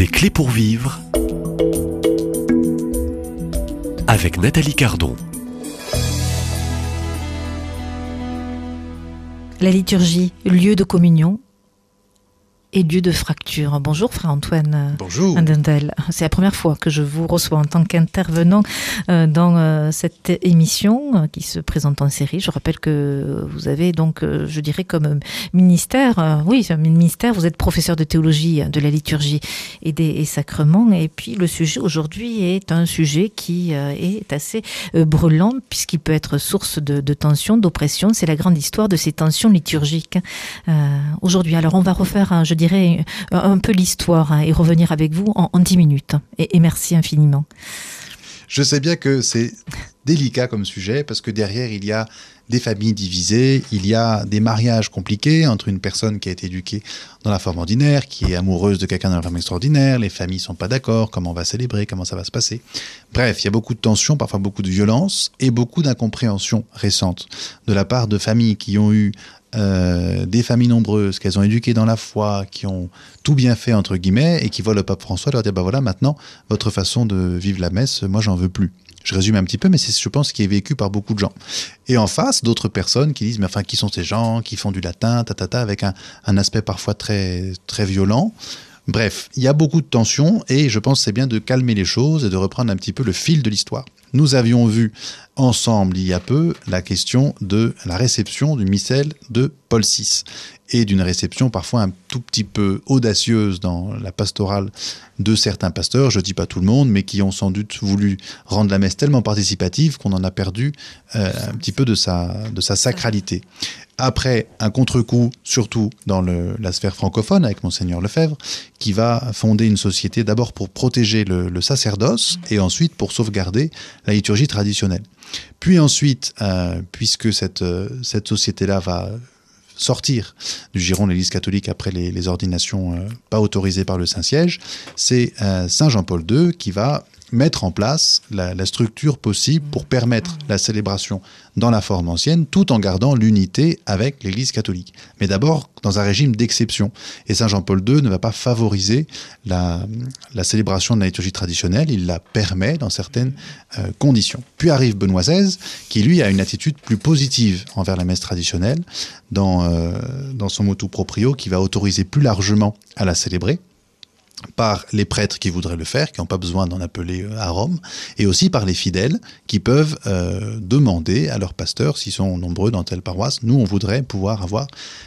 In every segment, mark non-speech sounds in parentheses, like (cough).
Des clés pour vivre avec Nathalie Cardon. La liturgie, lieu de communion, et lieu de fracture. Bonjour frère Antoine Bonjour. C'est la première fois que je vous reçois en tant qu'intervenant euh, dans euh, cette émission euh, qui se présente en série. Je rappelle que vous avez donc, je dirais comme ministère, oui, ministère, vous êtes professeur de théologie de la liturgie et des sacrements. Et puis le sujet aujourd'hui est un sujet qui est assez brûlant puisqu'il peut être source de, de tension, d'oppression. C'est la grande histoire de ces tensions liturgiques aujourd'hui. Alors on va refaire, je dirais, un peu l'histoire hein, et revenir avec vous en, dix minutes. Et, merci infiniment. Je sais bien que c'est délicat comme sujet parce que derrière, il y a des familles divisées, il y a des mariages compliqués entre une personne qui a été éduquée dans la forme ordinaire, qui est amoureuse de quelqu'un dans la forme extraordinaire, les familles sont pas d'accord, comment on va célébrer, comment ça va se passer. Bref, il y a beaucoup de tensions, parfois beaucoup de violence et beaucoup d'incompréhension récente de la part de familles qui ont eu euh, des familles nombreuses qu'elles ont éduquées dans la foi, qui ont tout bien fait entre guillemets, et qui voient le pape François leur dire bah voilà maintenant votre façon de vivre la messe, moi j'en veux plus. Je résume un petit peu, mais c'est je pense ce qui est vécu par beaucoup de gens. Et en face, d'autres personnes qui disent mais enfin qui sont ces gens qui font du latin, ta, ta, ta avec un, un aspect parfois très très violent. Bref, il y a beaucoup de tensions et je pense que c'est bien de calmer les choses et de reprendre un petit peu le fil de l'histoire. Nous avions vu ensemble il y a peu la question de la réception du missel de Paul VI et d'une réception parfois un tout petit peu audacieuse dans la pastorale de certains pasteurs, je ne dis pas tout le monde, mais qui ont sans doute voulu rendre la messe tellement participative qu'on en a perdu euh, un petit peu de sa, de sa sacralité. Après, un contre-coup, surtout dans la sphère francophone, avec Monseigneur Lefebvre, qui va fonder une société d'abord pour protéger le, sacerdoce et ensuite pour sauvegarder la liturgie traditionnelle. Puis ensuite, euh, puisque cette, cette société-là va sortir du giron de l'Église catholique après les, ordinations euh, pas autorisées par le Saint-Siège, c'est euh, Saint Jean-Paul II qui va mettre en place la, structure possible pour permettre la célébration dans la forme ancienne, tout en gardant l'unité avec l'Église catholique. Mais d'abord dans un régime d'exception. Et Saint Jean-Paul II ne va pas favoriser la, la, célébration de la liturgie traditionnelle, il la permet dans certaines euh, conditions. Puis arrive Benoît XVI, qui lui a une attitude plus positive envers la messe traditionnelle, dans, euh, dans son motu proprio, qui va autoriser plus largement à la célébrer par les prêtres qui voudraient le faire, qui n'ont pas besoin d'en appeler euh, à Rome, et aussi par les fidèles qui peuvent euh, demander à leurs pasteurs, s'ils sont nombreux dans telle paroisse, nous on voudrait pouvoir avoir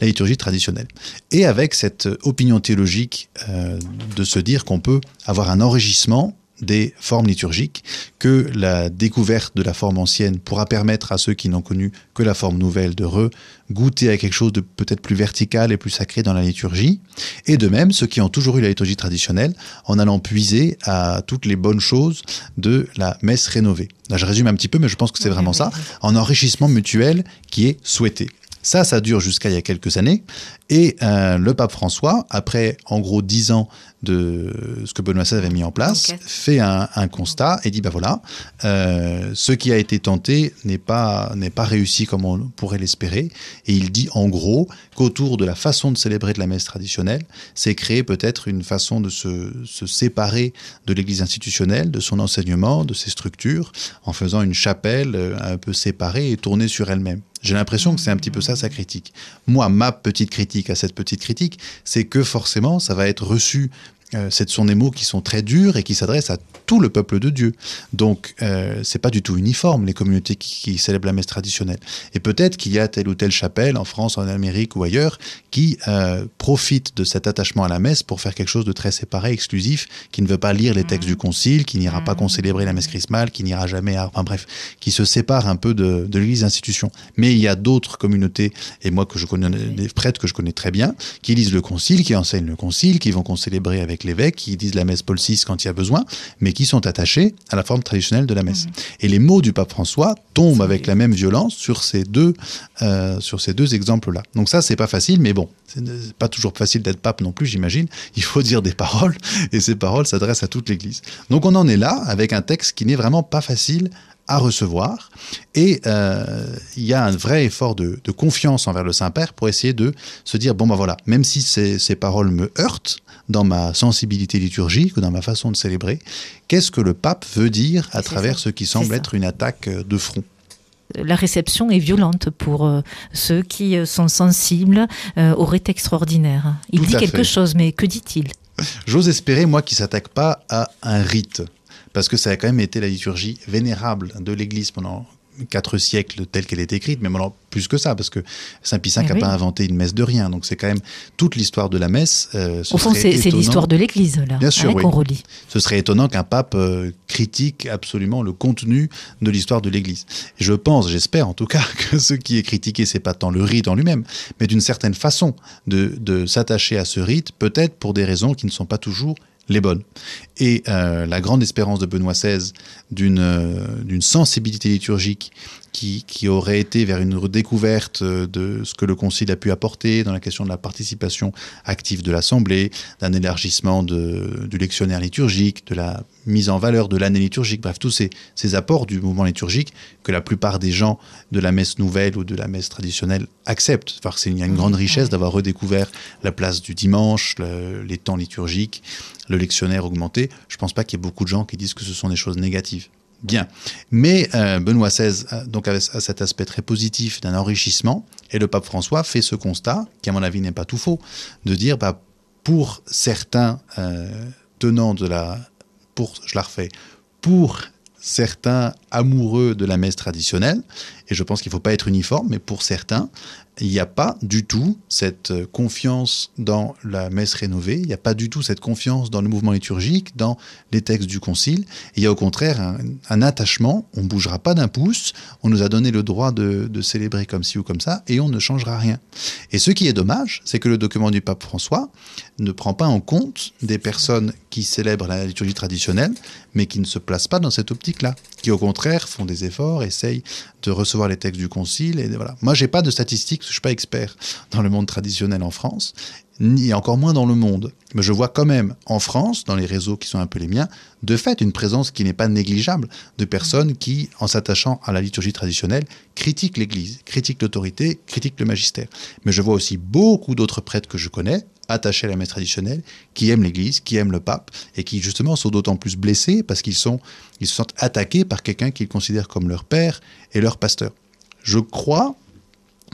la liturgie traditionnelle. Et avec cette opinion théologique euh, de se dire qu'on peut avoir un enrichissement des formes liturgiques, que la découverte de la forme ancienne pourra permettre à ceux qui n'ont connu que la forme nouvelle de re-goûter à quelque chose de peut-être plus vertical et plus sacré dans la liturgie, et de même ceux qui ont toujours eu la liturgie traditionnelle en allant puiser à toutes les bonnes choses de la messe rénovée. Là, je résume un petit peu, mais je pense que c'est vraiment ça, en enrichissement mutuel qui est souhaité. Ça, ça dure jusqu'à il y a quelques années. Et euh, le pape François, après en gros dix ans de ce que Benoît XVI avait mis en place, okay. fait un, un, constat et dit ben voilà, euh, ce qui a été tenté n'est pas n'est pas réussi comme on pourrait l'espérer. Et il dit en gros qu'autour de la façon de célébrer de la messe traditionnelle, c'est créer peut-être une façon de se, se séparer de l'Église institutionnelle, de son enseignement, de ses structures, en faisant une chapelle euh, un peu séparée et tournée sur elle-même. J'ai l'impression que c'est un petit peu ça sa critique. Moi, ma petite critique à cette petite critique, c'est que forcément, ça va être reçu euh, ce sont des mots qui sont très durs et qui s'adressent à tout le peuple de Dieu. Donc, euh, c'est pas du tout uniforme, les communautés qui, qui célèbrent la messe traditionnelle. Et peut-être qu'il y a telle ou telle chapelle en France, en Amérique ou ailleurs qui euh, profite de cet attachement à la messe pour faire quelque chose de très séparé, exclusif, qui ne veut pas lire les textes mmh. du concile, qui n'ira mmh. pas concélébrer la messe chrismale, qui n'ira jamais à... Enfin bref, qui se sépare un peu de, de l'Église institution. Mais il y a d'autres communautés, et moi que je connais, des prêtres que je connais très bien, qui lisent le concile, qui enseignent le concile, qui vont concélébrer avec l'évêque, qui disent la messe Paul VI quand il y a besoin, mais qui sont attachés à la forme traditionnelle de la messe. Mmh. Et les mots du pape François tombent avec la même violence sur ces deux, euh, sur ces deux exemples-là. Donc ça, c'est pas facile, mais bon, c'est pas toujours facile d'être pape non plus, j'imagine. Il faut dire des paroles, et ces paroles s'adressent à toute l'Église. Donc on en est là, avec un texte qui n'est vraiment pas facile à recevoir. Et euh, il y a un vrai effort de, de confiance envers le Saint-Père pour essayer de se dire, bon ben voilà, même si ces, ces paroles me heurtent dans ma sensibilité liturgique ou dans ma façon de célébrer, qu'est-ce que le pape veut dire à travers ça. ce qui semble être une attaque euh, de front? La réception est violente pour euh, ceux qui euh, sont sensibles euh, au rite extraordinaire. Il Tout dit quelque fait. chose, mais que dit-il? J'ose espérer, moi, qu'il ne s'attaque pas à un rite, parce que ça a quand même été la liturgie vénérable de l'Église pendant quatre siècles telle qu'elle est écrite, mais maintenant plus que ça, parce que Saint Pie V Eh n'a oui. pas inventé une messe de rien, donc c'est quand même toute l'histoire de la messe. euh, Au fond, c'est l'histoire de l'Église, là, Bien sûr, hein, oui. qu'on relie. Ce serait étonnant qu'un pape euh, critique absolument le contenu de l'histoire de l'Église. Je pense, j'espère en tout cas, (laughs) que ce qui est critiqué, c'est pas tant le rite en lui-même, mais d'une certaine façon de, de s'attacher à ce rite, peut-être pour des raisons qui ne sont pas toujours les bonnes. Et euh, la grande espérance de Benoît XVI d'une euh, d'une sensibilité liturgique qui, qui aurait été vers une redécouverte euh, de ce que le Concile a pu apporter dans la question de la participation active de l'Assemblée, d'un élargissement de, du lectionnaire liturgique, de la mise en valeur de l'année liturgique, bref, tous ces, ces apports du mouvement liturgique que la plupart des gens de la messe nouvelle ou de la messe traditionnelle acceptent. Parce qu'il y a une grande richesse d'avoir redécouvert la place du dimanche, le- les temps liturgiques, le lectionnaire augmenté. Je ne pense pas qu'il y ait beaucoup de gens qui disent que ce sont des choses négatives. Bien. Mais euh, Benoît XVI donc avait cet aspect très positif d'un enrichissement, et le pape François fait ce constat, qui à mon avis n'est pas tout faux, de dire bah, pour certains euh, tenants de la... Pour, je la refais. Pour certains amoureux de la messe traditionnelle, et je pense qu'il ne faut pas être uniforme, mais pour certains, il n'y a pas du tout cette euh, confiance dans la messe rénovée, il n'y a pas du tout cette confiance dans le mouvement liturgique, dans les textes du Concile. Il y a au contraire un, attachement, on ne bougera pas d'un pouce, on nous a donné le droit de, de célébrer comme ci ou comme ça, et on ne changera rien. Et ce qui est dommage, c'est que le document du pape François ne prend pas en compte des personnes qui célèbrent la liturgie traditionnelle, mais qui ne se placent pas dans cette optique-là, qui au contraire font des efforts, essayent de recevoir les textes du Concile. Et voilà. Moi, j'ai pas de statistiques, je suis pas expert dans le monde traditionnel en France, ni encore moins dans le monde. Mais je vois quand même en France, dans les réseaux qui sont un peu les miens, de fait une présence qui n'est pas négligeable de personnes qui, en s'attachant à la liturgie traditionnelle, critiquent l'Église, critiquent l'autorité, critiquent le magistère. Mais je vois aussi beaucoup d'autres prêtres que je connais, attachés à la messe traditionnelle, qui aiment l'Église, qui aiment le pape, et qui justement sont d'autant plus blessés parce qu'ils sont, ils se sentent attaqués par quelqu'un qu'ils considèrent comme leur père et leur pasteur. Je crois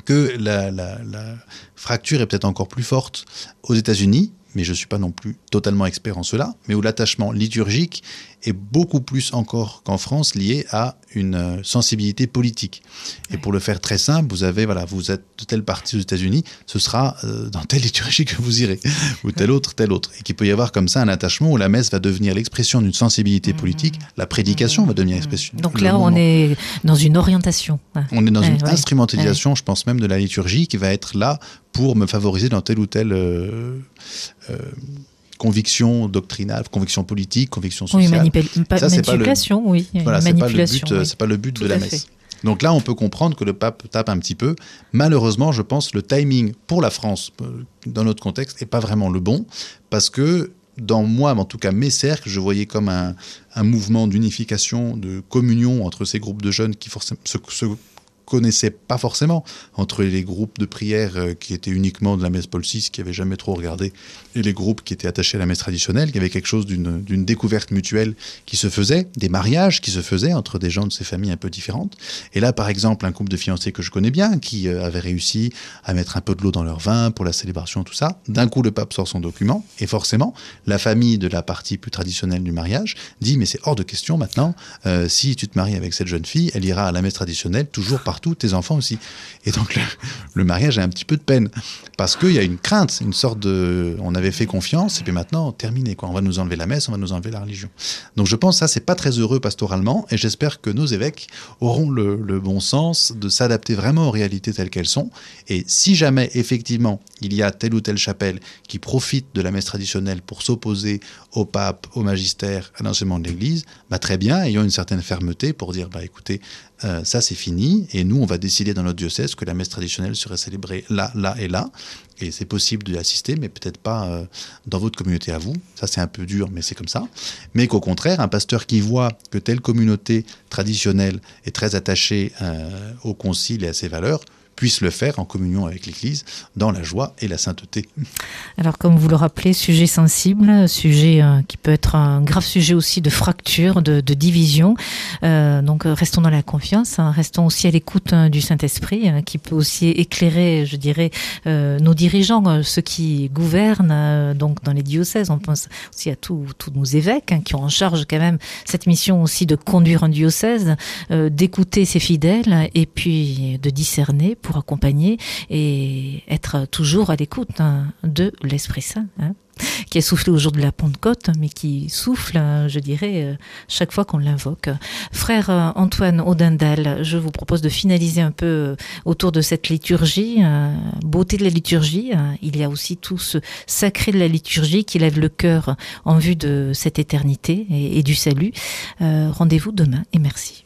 que la, la- la fracture est peut-être encore plus forte aux États-Unis, mais je ne suis pas non plus totalement expert en cela, mais où l'attachement liturgique est beaucoup plus encore qu'en France lié à une euh, sensibilité politique. Et pour le faire très simple, vous avez, voilà, vous êtes de telle partie aux États-Unis, ce sera euh, dans telle liturgie que vous irez, (laughs) ou telle autre, telle autre. Et qu'il peut y avoir comme ça un attachement où la messe va devenir l'expression d'une sensibilité politique, la prédication va devenir l'expression. Donc là, on est dans une orientation. Ouais. On est dans Ouais, une instrumentalisation, je pense même, de la liturgie qui va être là pour me favoriser dans telle ou telle euh, euh, conviction doctrinale, conviction politique, conviction Oui, sociale. pa- Ça, c'est pas le- manipulation, oui. Voilà, c'est pas le manipulation. but, euh, oui. c'est pas le but Tout de la messe. fait. Donc là, on peut comprendre que le pape tape un petit peu. Malheureusement, je pense le timing pour la France, euh, dans notre contexte, n'est pas vraiment le bon, parce que dans moi, en tout cas mes cercles, je voyais comme un, un mouvement d'unification, de communion entre ces groupes de jeunes qui forcément se, se connaissaient pas forcément, entre les groupes de prière euh, qui étaient uniquement de la messe Paul VI, qui n'avaient jamais trop regardé, et les groupes qui étaient attachés à la messe traditionnelle, qui avait quelque chose d'une découverte mutuelle qui se faisait, des mariages qui se faisaient entre des gens de ces familles un peu différentes. Et là, par exemple, un couple de fiancés que je connais bien, qui euh, avait réussi à mettre un peu de l'eau dans leur vin pour la célébration, tout ça, d'un coup, le pape sort son document, et forcément, la famille de la partie plus traditionnelle du mariage dit, mais c'est hors de question maintenant, euh, si tu te maries avec cette jeune fille, elle ira à la messe traditionnelle, toujours partout, tes enfants aussi. Et donc, le, mariage a un petit peu de peine, parce qu'il y a une crainte, une sorte de... On avait fait confiance, et puis maintenant, terminé, quoi. On va nous enlever la messe, on va nous enlever la religion. Donc je pense que ça, c'est pas très heureux pastoralement, et j'espère que nos évêques auront le, le bon sens de s'adapter vraiment aux réalités telles qu'elles sont. Et si jamais, effectivement, il y a telle ou telle chapelle qui profite de la messe traditionnelle pour s'opposer au pape, au magistère, à l'enseignement de l'Église, bah très bien, ayons une certaine fermeté pour dire, bah écoutez, euh, ça c'est fini, et nous on va décider dans notre diocèse que la messe traditionnelle serait célébrée là, là et là, et c'est possible d'y assister, mais peut-être pas euh, dans votre communauté à vous, ça c'est un peu dur, mais c'est comme ça, mais qu'au contraire, un pasteur qui voit que telle communauté traditionnelle est très attachée euh, au concile et à ses valeurs, puisse le faire en communion avec l'Église dans la joie et la sainteté. Alors comme vous le rappelez, sujet sensible, sujet euh, qui peut être un grave sujet aussi de fracture, de, division. Euh, donc restons dans la confiance, hein, restons aussi à l'écoute hein, du Saint-Esprit hein, qui peut aussi éclairer, je dirais, euh, nos dirigeants, ceux qui gouvernent donc dans les diocèses. On pense aussi à tous nos évêques qui ont en charge quand même cette mission aussi de conduire un diocèse, d'écouter ses fidèles et puis de discerner pour accompagner et être toujours à l'écoute hein, de l'Esprit Saint. Hein qui a soufflé au jour de la Pentecôte, mais qui souffle, hein, je dirais, euh, chaque fois qu'on l'invoque. Frère euh, Antoine Audindal, je vous propose de finaliser un peu euh, autour de cette liturgie, beauté de la liturgie. Il y a aussi tout ce sacré de la liturgie qui lève le cœur en vue de cette éternité et, et du salut. Rendez-vous demain et merci.